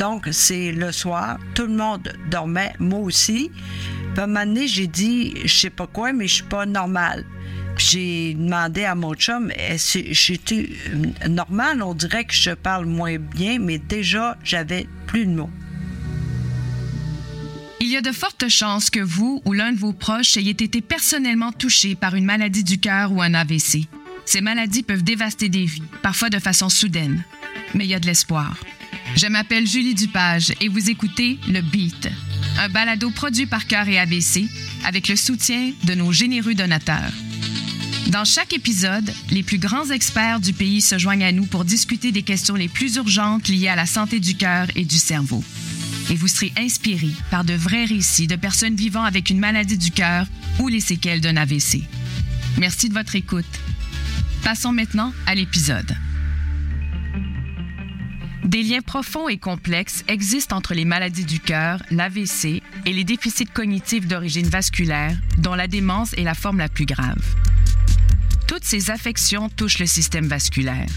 Donc, c'est le soir. Tout le monde dormait, moi aussi. Puis à un moment donné, j'ai dit, je sais pas quoi, mais je suis pas normale. J'ai demandé à mon chum, j'étais normal? On dirait que je parle moins bien, mais déjà, j'avais plus de mots. Il y a de fortes chances que vous ou l'un de vos proches ayez été personnellement touché par une maladie du cœur ou un AVC. Ces maladies peuvent dévaster des vies, parfois de façon soudaine. Mais il y a de l'espoir. Je m'appelle Julie Dupage et vous écoutez Le Beat, un balado produit par Cœur et AVC avec le soutien de nos généreux donateurs. Dans chaque épisode, les plus grands experts du pays se joignent à nous pour discuter des questions les plus urgentes liées à la santé du cœur et du cerveau. Et vous serez inspiré par de vrais récits de personnes vivant avec une maladie du cœur ou les séquelles d'un AVC. Merci de votre écoute. Passons maintenant à l'épisode. Des liens profonds et complexes existent entre les maladies du cœur, l'AVC et les déficits cognitifs d'origine vasculaire, dont la démence est la forme la plus grave. Toutes ces affections touchent le système vasculaire.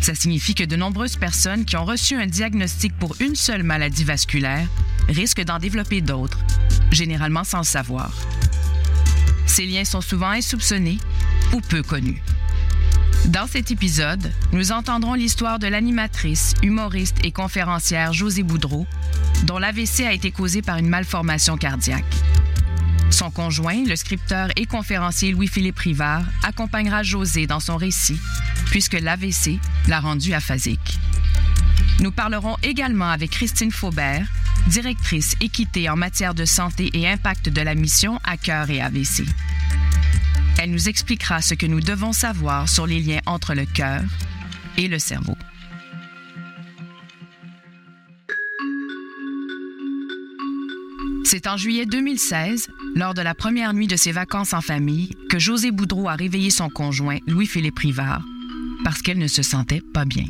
Ça signifie que de nombreuses personnes qui ont reçu un diagnostic pour une seule maladie vasculaire risquent d'en développer d'autres, généralement sans le savoir. Ces liens sont souvent insoupçonnés ou peu connus. Dans cet épisode, nous entendrons l'histoire de l'animatrice, humoriste et conférencière José Boudreau, dont l'AVC a été causé par une malformation cardiaque. Son conjoint, le scripteur et conférencier Louis-Philippe Rivard, accompagnera José dans son récit, puisque l'AVC l'a rendu aphasique. Nous parlerons également avec Christine Faubert, directrice équité en matière de santé et impact de la mission à cœur et AVC. Elle nous expliquera ce que nous devons savoir sur les liens entre le cœur et le cerveau. C'est en juillet 2016, lors de la première nuit de ses vacances en famille, que José Boudreau a réveillé son conjoint, Louis-Philippe Rivard, parce qu'elle ne se sentait pas bien.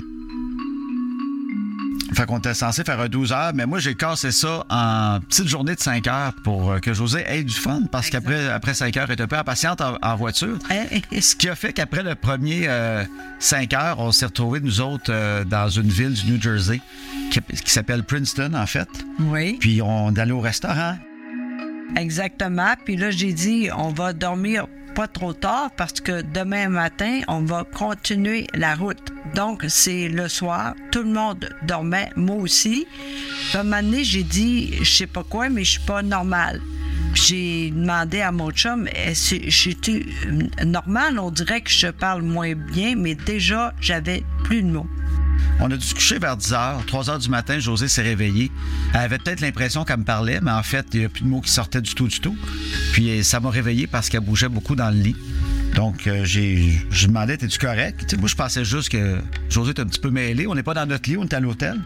Fait qu'on était censé faire un 12 heures, mais moi, j'ai cassé ça en petite journée de 5 heures pour euh, que José ait du fun, parce qu'après après 5 heures, elle était un peu impatiente en, en voiture. Ce qui a fait qu'après le premier euh, 5 heures, on s'est retrouvés, nous autres, euh, dans une ville du New Jersey qui, qui s'appelle Princeton, en fait. Oui, Puis on est allé au restaurant. exactement. Puis là, j'ai dit, on va dormir pas trop tard parce que demain matin, on va continuer la route. Donc, c'est le soir. Tout le monde dormait, moi aussi. À donné, j'ai dit, je sais pas quoi, mais je suis pas normale. J'ai demandé à mon chum, est-ce que j'étais normal? On dirait que je parle moins bien, mais déjà, j'avais plus de mots. On a dû se coucher vers 10 heures. 3 heures du matin, José s'est réveillée. Elle avait peut-être l'impression qu'elle me parlait, mais en fait, il n'y a plus de mots qui sortaient du tout, du tout. Puis euh, ça m'a réveillé parce qu'elle bougeait beaucoup dans le lit. Donc, euh, j'ai, je demandais, es-tu correct? Moi, je pensais juste que José était un petit peu mêlé. On n'est pas dans notre lit, on est à l'hôtel.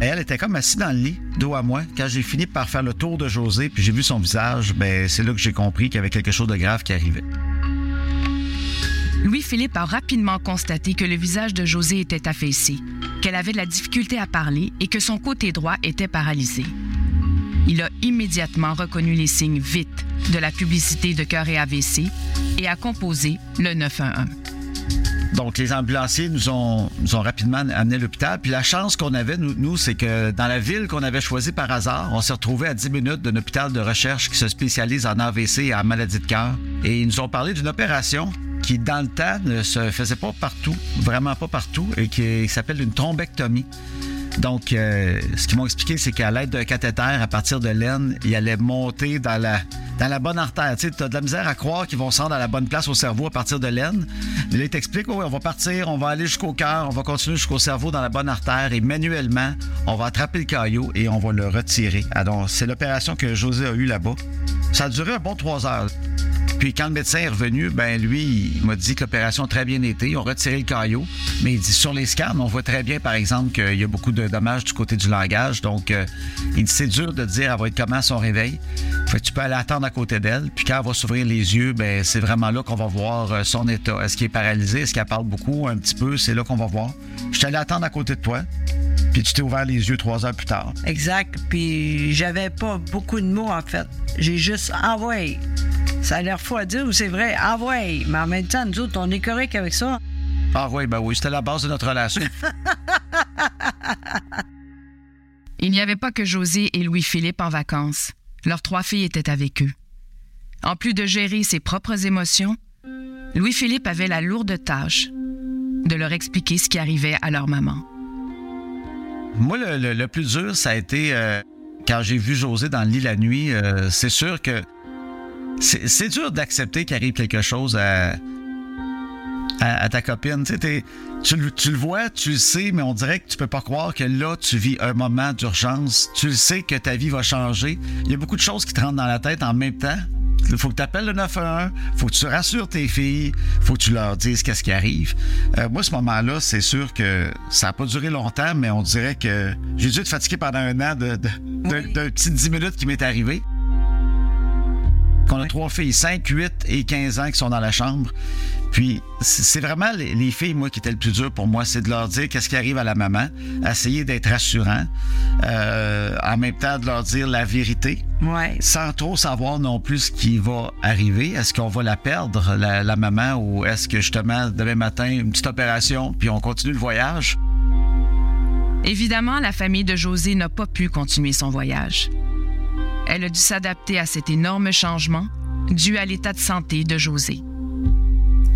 Elle était comme assise dans le lit, dos à moi. Quand j'ai fini par faire le tour de José, puis j'ai vu son visage, ben c'est là que j'ai compris qu'il y avait quelque chose de grave qui arrivait. Louis-Philippe a rapidement constaté que le visage de José était affaissé, qu'elle avait de la difficulté à parler et que son côté droit était paralysé. Il a immédiatement reconnu les signes vite de la publicité de cœur et AVC et a composé le 911. Donc, les ambulanciers nous ont, rapidement amené à l'hôpital. Puis la chance qu'on avait, nous, nous c'est que dans la ville qu'on avait choisie par hasard, on s'est retrouvé à 10 minutes d'un hôpital de recherche qui se spécialise en AVC et en maladie de cœur. Et ils nous ont parlé d'une opération qui, dans le temps, ne se faisait pas partout, vraiment pas partout, et qui s'appelle une thrombectomie. Donc, euh, ce qu'ils m'ont expliqué, c'est qu'à l'aide d'un cathéter, à partir de l'aine, il allait monter dans la, dans la bonne artère. Tu as de la misère à croire qu'ils vont se rendre à la bonne place au cerveau à partir de l'aine. Mais là, il t'explique, oui, on va partir, on va aller jusqu'au cœur, on va continuer jusqu'au cerveau dans la bonne artère et manuellement, on va attraper le caillot et on va le retirer. C'est l'opération que José a eue là-bas. Ça a duré un bon trois heures. Puis quand le médecin est revenu, ben lui, il m'a dit que l'opération a très bien été. Ils ont retiré le caillot. Mais il dit sur les scans, on voit très bien, par exemple, qu'il y a beaucoup de dommages du côté du langage. Donc, euh, il dit c'est dur de dire elle va être comment à son réveil. Fait que tu peux aller attendre à côté d'elle. Puis quand elle va s'ouvrir les yeux, ben c'est vraiment là qu'on va voir euh, son état. Est-ce qu'il est paralysé? Est-ce qu'elle parle beaucoup? Un petit peu? C'est là qu'on va voir. Je allé attendre à côté de toi. Puis tu t'es ouvert les yeux trois heures plus tard. Exact. Puis j'avais pas beaucoup de mots, en fait. J'ai juste envoyé. Ça a l'air fou à dire ou c'est vrai? Envoyé. Mais en même temps, nous autres, on est correct avec ça. Ah oui, ben oui, c'était la base de notre relation. Il n'y avait pas que José et Louis-Philippe en vacances. Leurs trois filles étaient avec eux. En plus de gérer ses propres émotions, Louis-Philippe avait la lourde tâche de leur expliquer ce qui arrivait à leur maman. Moi, le, le- le plus dur, ça a été euh, quand j'ai vu José dans le lit la nuit. euh, c'est sûr que c'est dur d'accepter qu'il arrive quelque chose à, à, à ta copine. Tu, le- vois, tu le sais, mais on dirait que tu peux pas croire que là, tu vis un moment d'urgence. Tu le sais que ta vie va changer. Il y a beaucoup de choses qui te rentrent dans la tête en même temps. Il faut que tu appelles le 911, faut que tu rassures tes filles, faut que tu leur dises qu'est-ce qui arrive. Euh, moi, ce moment-là, c'est sûr que ça n'a pas duré longtemps, mais on dirait que j'ai dû être fatigué pendant un an de, de, de- Oui. d'un petit 10 minutes qui m'est arrivé. A trois filles, 5, 8 et 15 ans qui sont dans la chambre. Puis, c'est c'est vraiment les, les filles, moi, qui étaient le plus dur pour moi, c'est de leur dire qu'est-ce qui arrive à la maman, essayer d'être rassurant, euh, en même temps de leur dire la vérité, Ouais. sans trop savoir non plus ce qui va arriver. Est-ce qu'on va la perdre, la, la maman, ou est-ce que justement, demain matin, une petite opération, puis on continue le voyage? Évidemment, la famille de José n'a pas pu continuer son voyage. Elle a dû s'adapter à cet énorme changement dû à l'état de santé de José.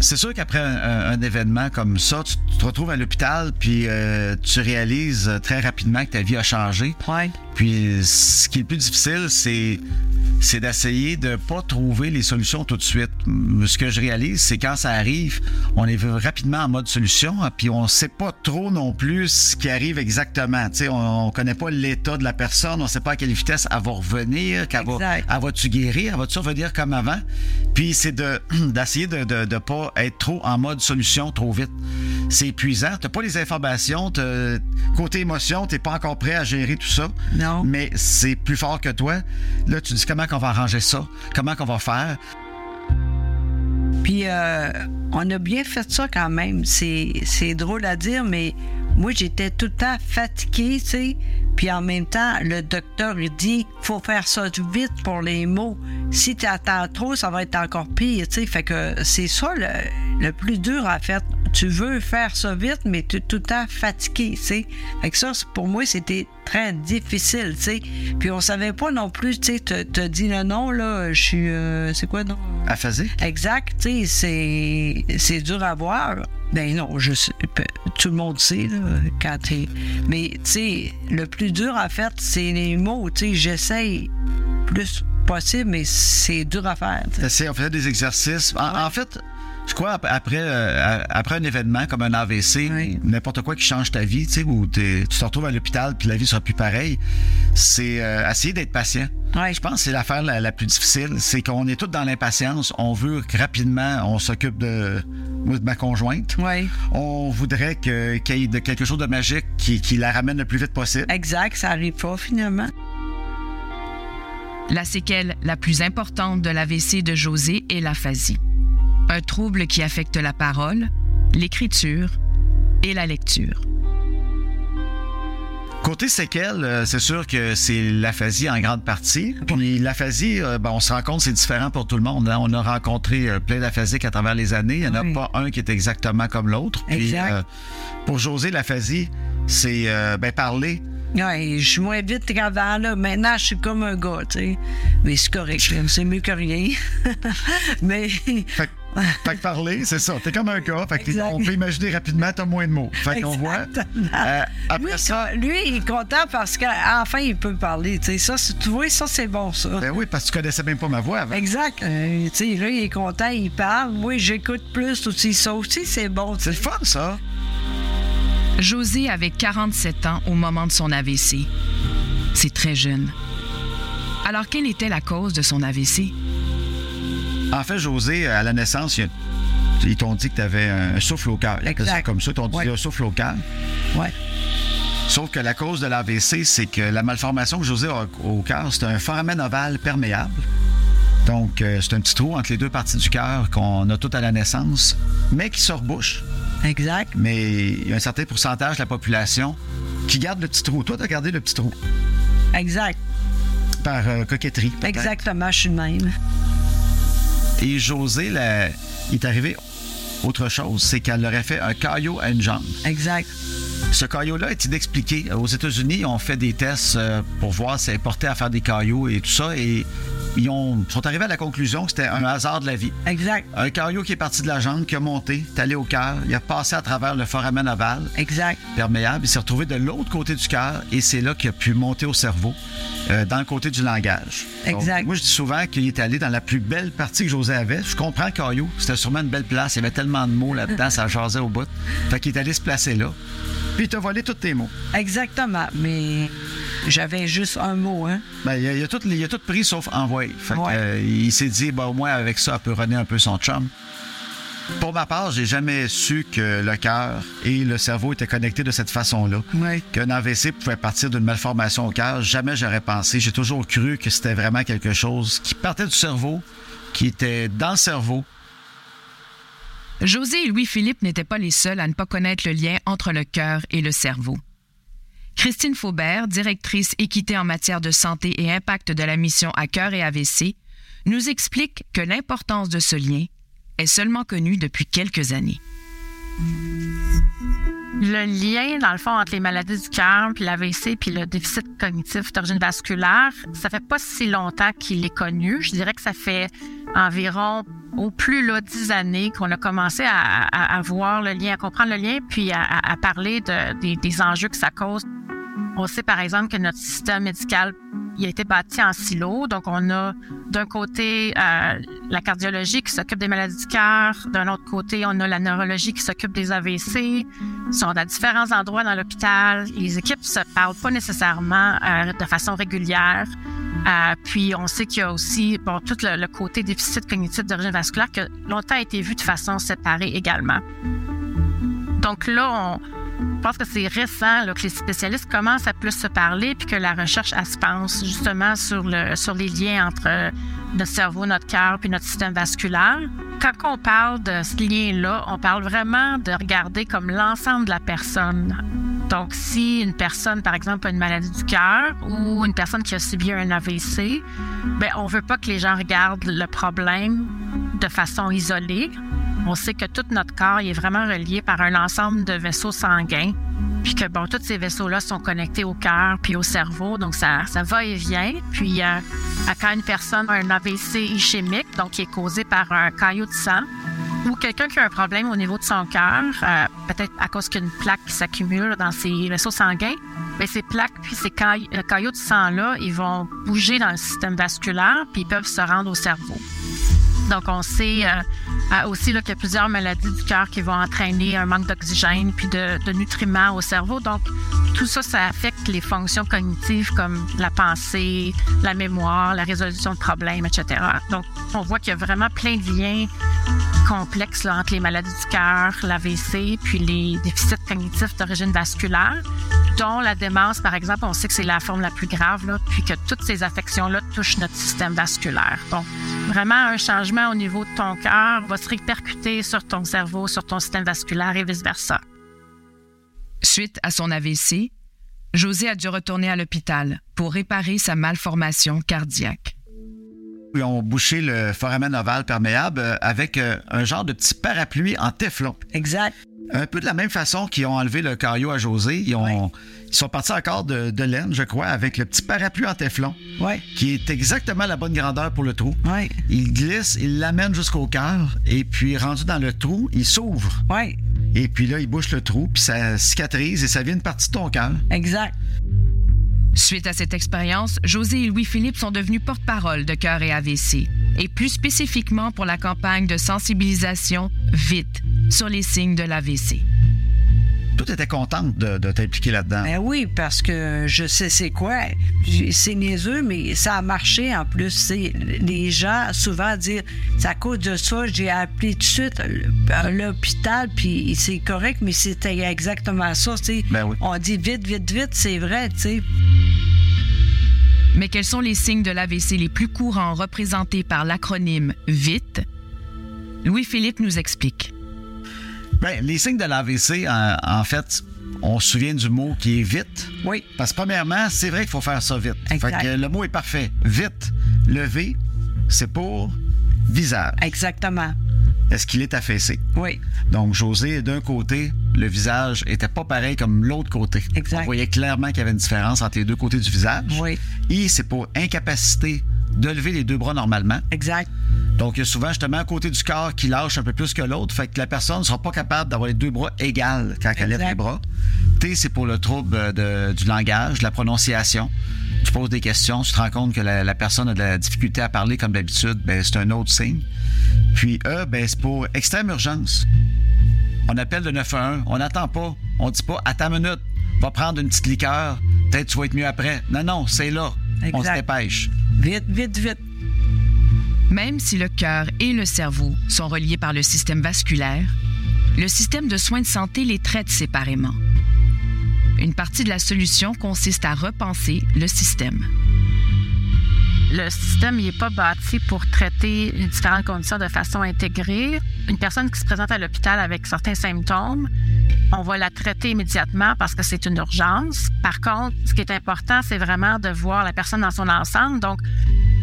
C'est sûr qu'après un, événement comme ça, tu, tu te retrouves à l'hôpital, puis euh, tu réalises très rapidement que ta vie a changé. Ouais. Puis ce qui est le plus difficile, c'est c'est d'essayer de pas trouver les solutions tout de suite. Ce que je réalise, c'est quand ça arrive, on est rapidement en mode solution, hein, puis on sait pas trop non plus ce qui arrive exactement. Tu sais, on, on connaît pas l'état de la personne, on sait pas à quelle vitesse elle va revenir, qu'elle va, elle va-tu guérir, elle va-tu revenir comme avant. Puis c'est de d'essayer de, de, de pas être trop en mode solution trop vite. C'est épuisant. T'as pas les informations, côté émotion, t'es pas encore prêt à gérer tout ça Non. mais c'est plus fort que toi. Là, tu dis comment qu'on va arranger ça, comment qu'on va faire? Puis euh, on a bien fait ça quand même. C'est, drôle à dire, mais moi, j'étais tout le temps fatiguée, tu sais. Puis en même temps, le docteur, il dit faut faire ça vite pour les mots. Si tu attends trop, ça va être encore pire, tu sais. Fait que c'est ça le, le plus dur, en fait. Tu veux faire ça vite, mais tu es tout le temps fatigué, tu sais. Fait que ça, pour moi, c'était très difficile, tu sais. Puis on savait pas non plus, tu sais, te, te dit le nom, là, je suis... euh, c'est quoi, non? Aphasique? Exact, tu sais, c'est, dur à voir. Ben non, je sais, tout le monde sait, là, quand t'es... Mais, tu sais, le plus dur, en fait, c'est les mots, tu sais, j'essaye plus possible, mais c'est dur à faire, on faisait des exercices. En, en fait, je crois ap- après, euh, après un événement comme un AVC, Oui. n'importe quoi qui change ta vie, tu sais, où tu te retrouves à l'hôpital puis la vie sera plus pareille, c'est euh, essayer d'être patient. Ouais. Je pense que c'est l'affaire la, la plus difficile, c'est qu'on est tous dans l'impatience. On veut que rapidement, on s'occupe de, ma conjointe. Oui, On voudrait qu'il y ait de quelque chose de magique qui, qui la ramène le plus vite possible. exact, ça arrive pas, finalement. La séquelle la plus importante de l'AVC de José est l'aphasie, un trouble qui affecte la parole, l'écriture et la lecture. Côté séquelles, euh, c'est sûr que c'est l'aphasie en grande partie. Puis l'aphasie, euh, ben, on se rend compte c'est différent pour tout le monde. hein. On a rencontré euh, plein d'aphasiques à travers les années. Il n'y en Oui. a pas un qui est exactement comme l'autre. Puis, Exact. euh, pour José, l'aphasie, c'est euh, ben, parler. Ouais, je suis moins vite qu'avant, là. Maintenant, je suis comme un gars, tu sais. Mais c'est correct, c'est mieux que rien. mais... Fait, fait que parler, c'est ça. T'es comme un gars. Fait que on peut imaginer rapidement, t'as moins de mots. Fait qu'on voit. Euh, après Lui, ça. lui, il est content parce qu'enfin, il peut parler. Ça, c'est- tu vois, ça, c'est bon, ça. Ben oui, parce que tu connaissais même pas ma voix avant. Exact. Euh, tu sais, là, il est content, il parle. Moi, j'écoute plus aussi. Ça aussi, c'est bon. C'est le fun, ça. José avait 47 ans au moment de son AVC. C'est très jeune. Alors, quelle était la cause de son AVC? En fait, José, à la naissance, ils t'ont dit que tu avais un souffle au cœur. Comme ça, ils t'ont dit Ouais. un souffle au cœur. Ouais. Sauf que la cause de l'AVC, c'est que la malformation que José a au cœur, c'est un foramen ovale perméable. Donc, euh, c'est un petit trou entre les deux parties du cœur qu'on a tout à la naissance, mais qui se rebouche. Exact. Mais il y a un certain pourcentage de la population qui garde le petit trou. Toi, tu as gardé le petit trou Exact. par euh, coquetterie. peut-être. Exactement, je suis de même. Et José, la- il est arrivé autre chose, c'est qu'elle aurait fait un caillot à une jambe. Exact. Ce caillot-là est inexpliqué. Aux États-Unis, on fait des tests euh, pour voir si c'est porté à faire des caillots et tout ça. Et ils ont, sont arrivés à la conclusion que c'était un hasard de la vie. Exact. Un caillot qui est parti de la jambe, qui a monté, est allé au cœur, il a passé à travers le foramen ovale, Exact. perméable, il s'est retrouvé de l'autre côté du cœur et c'est là qu'il a pu monter au cerveau, euh, dans le côté du langage. Donc, Exact. moi, je dis souvent qu'il est allé dans la plus belle partie que José avait. Je comprends le caillou, c'était sûrement une belle place, il y avait tellement de mots là-dedans, ça jasait au bout. Fait qu'il est allé se placer là. Puis il t'a volé tous tes mots. Exactement. Mais j'avais juste un mot, hein. Ben, il, a, il a tout, il a tout pris sauf envoyé. Fait que, Ouais. euh, il s'est dit, ben, au moins avec ça, elle peut runner un peu son chum. Pour ma part, j'ai jamais su que le cœur et le cerveau étaient connectés de cette façon-là. Oui. Qu'un AVC pouvait partir d'une malformation au cœur, jamais j'aurais pensé. J'ai toujours cru que c'était vraiment quelque chose qui partait du cerveau, qui était dans le cerveau. José et Louis-Philippe n'étaient pas les seuls à ne pas connaître le lien entre le cœur et le cerveau. Christine Faubert, directrice équité en matière de santé et impact de la mission à cœur et AVC, nous explique que l'importance de ce lien est seulement connue depuis quelques années. Le lien, dans le fond, entre les maladies du cœur, puis l'AVC, puis le déficit cognitif d'origine vasculaire, ça fait pas si longtemps qu'il est connu. Je dirais que ça fait environ, au plus là, dix années qu'on a commencé à, voir le lien, à comprendre le lien, puis à, parler de- des, des enjeux que ça cause. On sait, par exemple, que notre système médical a été bâti en silo. Donc, on a d'un côté euh, la cardiologie qui s'occupe des maladies du cœur. D'un autre côté, on a la neurologie qui s'occupe des AVC. Ils sont à différents endroits dans l'hôpital. Les équipes se parlent pas nécessairement euh, de façon régulière. Euh, puis, on sait qu'il y a aussi tout le, le côté déficit cognitif d'origine vasculaire qui a longtemps été vu de façon séparée également. Donc là, on, je pense que c'est récent que les spécialistes commencent à plus se parler puis que la recherche elle, se pense justement sur, le, sur les liens entre euh, notre cerveau, notre cœur puis notre système vasculaire. Quand on parle de ce lien-là, on parle vraiment de regarder comme l'ensemble de la personne. Donc, si une personne, par exemple, a une maladie du cœur ou une personne qui a subi un AVC, ben, on veut pas que les gens regardent le problème de façon isolée. On sait que tout notre corps est vraiment relié par un ensemble de vaisseaux sanguins, puis que bon, tous ces vaisseaux-là sont connectés au cœur puis au cerveau, donc ça, ça va et vient. Puis euh, quand une personne a un AVC ischémique, donc qui est causé par un caillot de sang, ou quelqu'un qui a un problème au niveau de son cœur, euh, peut-être à cause qu'une plaque s'accumule dans ses vaisseaux sanguins, bien, ces plaques puis ces caillots, le caillot de sang-là, ils vont bouger dans le système vasculaire puis ils peuvent se rendre au cerveau. Donc, on sait euh, euh, aussi là, qu'il y a plusieurs maladies du cœur qui vont entraîner un manque d'oxygène puis de nutriments au cerveau. Donc, tout ça, ça affecte les fonctions cognitives comme la pensée, la mémoire, la résolution de problèmes, etc. Donc, on voit qu'il y a vraiment plein de liens complexes là, entre les maladies du cœur, l'AVC, puis les déficits cognitifs d'origine vasculaire, dont la démence, par exemple, on sait que c'est la forme la plus grave, là, puis que toutes ces affections-là touchent notre système vasculaire. Donc, vraiment, un changement au niveau de ton cœur va se répercuter sur ton cerveau, sur ton système vasculaire et vice-versa. Suite à son AVC, José a dû retourner à l'hôpital pour réparer sa malformation cardiaque. Ils ont bouché le foramen ovale perméable euh, avec euh, un genre de petit parapluie en téflon. Exact. Un peu de la même façon qu'ils ont enlevé le caillot à José, ils, ont, ils sont partis encore de, de laine, je crois, avec le petit parapluie en téflon, Oui. qui est exactement la bonne grandeur pour le trou. Oui. Il glisse, il l'amène jusqu'au cœur, et puis rendu dans le trou, il s'ouvre. Oui. Et puis là, il bouche le trou, puis ça cicatrise et ça vient une partie de ton cœur. Exact. Suite à cette expérience, José et Louis-Philippe sont devenus porte-parole de Cœur et AVC, et plus spécifiquement pour la campagne de sensibilisation Vite sur les signes de l'AVC. Tout était contente de, de t'impliquer là-dedans? Ben oui, parce que je sais c'est quoi. C'est niaiseux, mais ça a marché en plus. C'est- Les gens souvent disent c'est à cause de ça, j'ai appelé tout de suite l'hôpital, puis c'est correct, mais c'était exactement ça. Ben oui. On dit vite, vite, vite, c'est vrai, tu sais. Mais quels sont les signes de l'AVC les plus courants représentés par l'acronyme VITE? Louis-Philippe nous explique. Ben, les signes de l'AVC, en, en fait, on se souvient du mot qui est vite. Oui. Parce que premièrement, c'est vrai qu'il faut faire ça vite. Exact. Fait que le mot est parfait. Vite. Le V, c'est pour visage. Exactement. Est-ce qu'il est affaissé? Oui. Donc, José, d'un côté, le visage était pas pareil comme l'autre côté. Exact. On voyait clairement qu'il y avait une différence entre les deux côtés du visage. Oui. I, c'est pour incapacité de lever les deux bras normalement. Exact. Donc, il y a souvent justement un côté du corps qui lâche un peu plus que l'autre, fait que la personne ne sera pas capable d'avoir les deux bras égales quand elle lève les bras. T, c'est pour le trouble de- du langage, de la prononciation. Tu poses des questions, tu te rends compte que la, la personne a de la difficulté à parler comme d'habitude, ben, c'est un autre signe. Puis E, ben, c'est pour extrême urgence. On appelle le 911, on n'attend pas. On dit pas, attends une minute, va prendre une petite liqueur, peut-être tu vas être mieux après. Non, non, c'est là. On se dépêche. Vite, vite, vite. Même si le cœur et le cerveau sont reliés par le système vasculaire, le système de soins de santé les traite séparément. Une partie de la solution consiste à repenser le système. Le système n'est pas bâti pour traiter les différentes conditions de façon intégrée. Une personne qui se présente à l'hôpital avec certains symptômes, on va la traiter immédiatement parce que c'est une urgence. Par contre, ce qui est important, c'est vraiment de voir la personne dans son ensemble. Donc,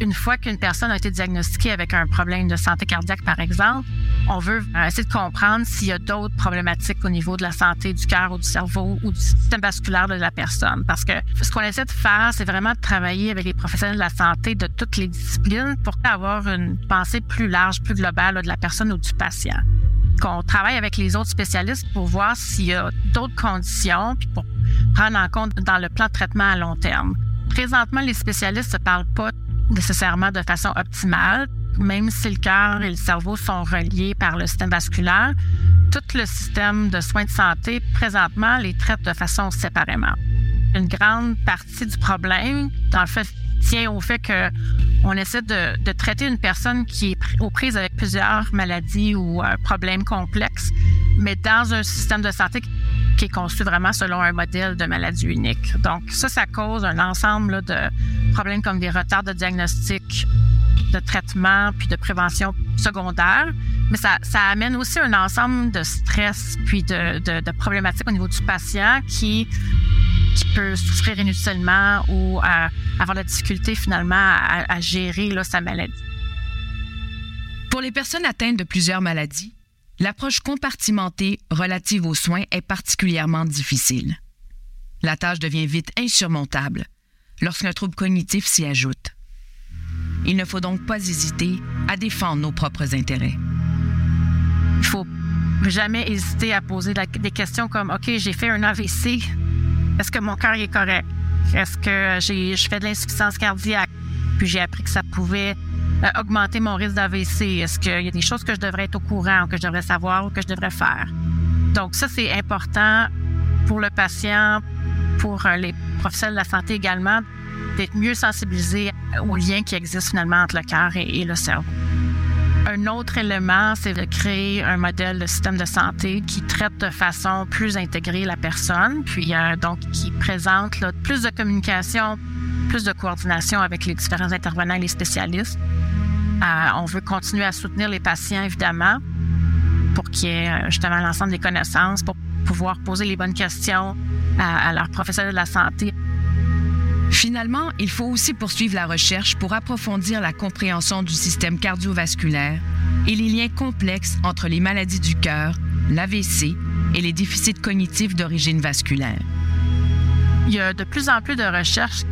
une fois qu'une personne a été diagnostiquée avec un problème de santé cardiaque, par exemple, on veut euh, essayer de comprendre s'il y a d'autres problématiques au niveau de la santé du cœur ou du cerveau ou du système vasculaire de la personne. Parce que ce qu'on essaie de faire, c'est vraiment de travailler avec les professionnels de la santé de toutes les disciplines pour avoir une pensée plus large, plus globale de la personne ou du patient. Qu'on travaille avec les autres spécialistes pour voir s'il y a d'autres conditions, puis pour prendre en compte dans le plan de traitement à long terme. Présentement, les spécialistes ne parlent pas nécessairement de façon optimale, même si le cœur et le cerveau sont reliés par le système vasculaire. Tout le système de soins de santé, présentement, les traite de façon séparément. Une grande partie du problème, tient au fait que on essaie de, traiter une personne qui est aux prises avec plusieurs maladies ou problèmes complexes, mais dans un système de santé qui est conçu vraiment selon un modèle de maladie unique. Donc ça, ça cause un ensemble de problèmes comme des retards de diagnostic, de traitement, puis de prévention secondaire. Mais ça, amène aussi un ensemble de stress puis de, de, de problématiques au niveau du patient qui, peut souffrir inutilement ou euh, avoir la difficulté finalement à, gérer sa maladie. Pour les personnes atteintes de plusieurs maladies, l'approche compartimentée relative aux soins est particulièrement difficile. La tâche devient vite insurmontable lorsqu'un trouble cognitif s'y ajoute. Il ne faut donc pas hésiter à défendre nos propres intérêts. Il faut jamais hésiter à poser des questions comme OK, j'ai fait un AVC. Est-ce que mon cœur est correct? Est-ce que j'ai, je fais de l'insuffisance cardiaque? Puis j'ai appris que ça pouvait euh, augmenter mon risque d'AVC. Est-ce qu'il y a des choses que je devrais être au courant, ou que je devrais savoir ou que je devrais faire? Donc, ça, c'est important pour le patient, pour euh, les professionnels de la santé également, d'être mieux sensibilisés aux liens qui existent finalement entre le cœur et- le cerveau. Un autre élément, c'est de créer un modèle de système de santé qui traite de façon plus intégrée la personne, puis euh, donc qui présente plus de communication, plus de coordination avec les différents intervenants et les spécialistes. Euh, on veut continuer à soutenir les patients, évidemment, pour qu'il y ait euh, justement l'ensemble des connaissances, pour pouvoir poser les bonnes questions à, à leurs professionnels de la santé. Finalement, il faut aussi poursuivre la recherche pour approfondir la compréhension du système cardiovasculaire et les liens complexes entre les maladies du cœur, l'AVC et les déficits cognitifs d'origine vasculaire. Il y a de plus en plus de recherches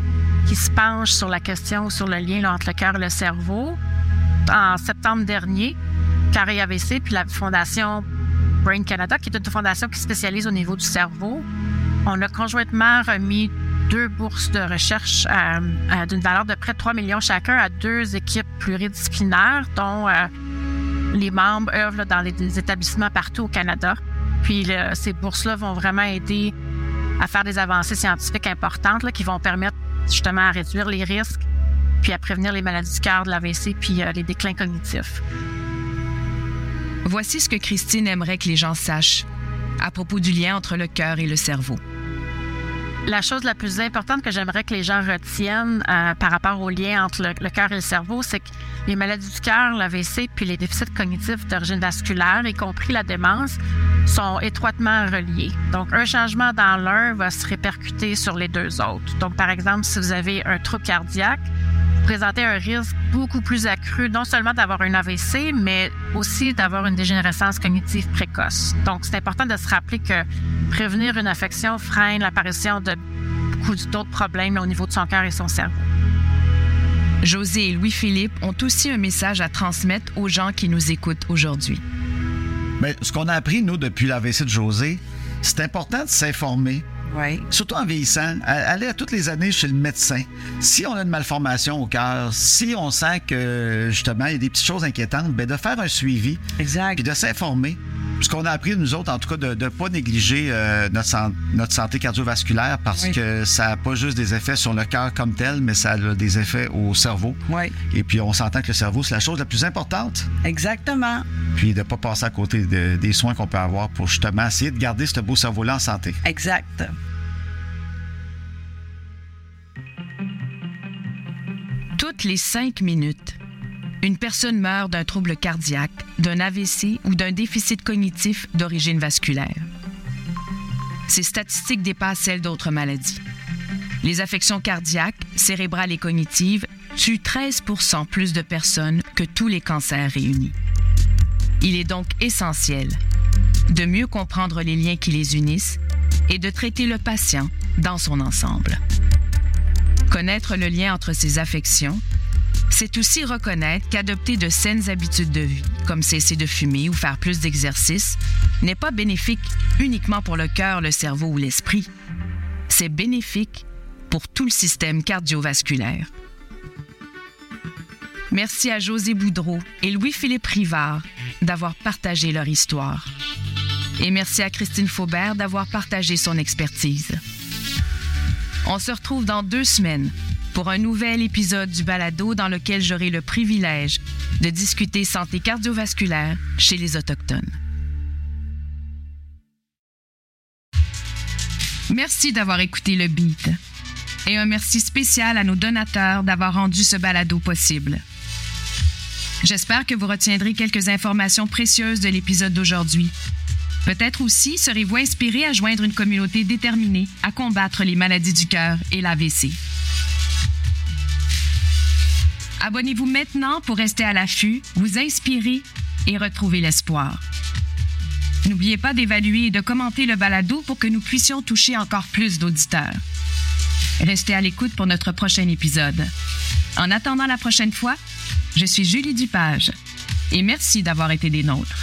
qui se penchent sur la question, sur le lien entre le cœur et le cerveau. En septembre dernier, Carré AVC puis la Fondation Brain Canada, qui est une fondation qui spécialise au niveau du cerveau, on a conjointement remis deux bourses de recherche d'une valeur de près de 3 millions chacun à deux équipes pluridisciplinaires, dont euh, les membres œuvrent dans les, établissements partout au Canada. Puis ces bourses-là vont vraiment aider à faire des avancées scientifiques importantes qui vont permettre justement à réduire les risques, puis à prévenir les maladies du cœur, de l'AVC, puis euh, les déclins cognitifs. Voici ce que Christine aimerait que les gens sachent à propos du lien entre le cœur et le cerveau. La chose la plus importante que j'aimerais que les gens retiennent euh, par rapport au lien entre le, le cœur et le cerveau, c'est que les maladies du cœur, l'AVC, puis les déficits cognitifs d'origine vasculaire, y compris la démence, sont étroitement reliés. Donc, un changement dans l'un va se répercuter sur les deux autres. Donc, par exemple, si vous avez un trouble cardiaque, présenter un risque beaucoup plus accru, non seulement d'avoir un AVC, mais aussi d'avoir une dégénérescence cognitive précoce. Donc, c'est important de se rappeler que prévenir une affection freine l'apparition de beaucoup d'autres problèmes au niveau de son cœur et son cerveau. José et Louis-Philippe ont aussi un message à transmettre aux gens qui nous écoutent aujourd'hui. Mais ce qu'on a appris, nous, depuis l'AVC de José, c'est important de s'informer. Oui. Surtout en vieillissant, aller à toutes les années chez le médecin. Si on a une malformation au cœur, si on sent que justement il y a des petites choses inquiétantes, ben de faire un suivi, Exact. puis de s'informer. Ce qu'on a appris, nous autres, en tout cas, de ne pas négliger euh, notre, san- notre santé cardiovasculaire parce Oui. que ça n'a pas juste des effets sur le cœur comme tel, mais ça a des effets au cerveau. Oui. Et puis, on s'entend que le cerveau, c'est la chose la plus importante. Exactement. Puis, de ne pas passer à côté de- des soins qu'on peut avoir pour justement essayer de garder ce beau cerveau-là en santé. Exact. Toutes les cinq minutes, une personne meurt d'un trouble cardiaque, d'un AVC ou d'un déficit cognitif d'origine vasculaire. Ces statistiques dépassent celles d'autres maladies. Les affections cardiaques, cérébrales et cognitives tuent 13% plus de personnes que tous les cancers réunis. Il est donc essentiel de mieux comprendre les liens qui les unissent et de traiter le patient dans son ensemble. Connaître le lien entre ces affections, c'est aussi reconnaître qu'adopter de saines habitudes de vie, comme cesser de fumer ou faire plus d'exercice, n'est pas bénéfique uniquement pour le cœur, le cerveau ou l'esprit. C'est bénéfique pour tout le système cardiovasculaire. Merci à José Boudreau et Louis-Philippe Rivard d'avoir partagé leur histoire. Et merci à Christine Faubert d'avoir partagé son expertise. On se retrouve dans deux semaines pour un nouvel épisode du balado dans lequel j'aurai le privilège de discuter santé cardiovasculaire chez les Autochtones. Merci d'avoir écouté le beat. Et un merci spécial à nos donateurs d'avoir rendu ce balado possible. J'espère que vous retiendrez quelques informations précieuses de l'épisode d'aujourd'hui. Peut-être aussi serez-vous inspiré à joindre une communauté déterminée à combattre les maladies du cœur et l'AVC. Abonnez-vous maintenant pour rester à l'affût, vous inspirer et retrouver l'espoir. N'oubliez pas d'évaluer et de commenter le balado pour que nous puissions toucher encore plus d'auditeurs. Restez à l'écoute pour notre prochain épisode. En attendant la prochaine fois, je suis Julie Dupage et merci d'avoir été des nôtres.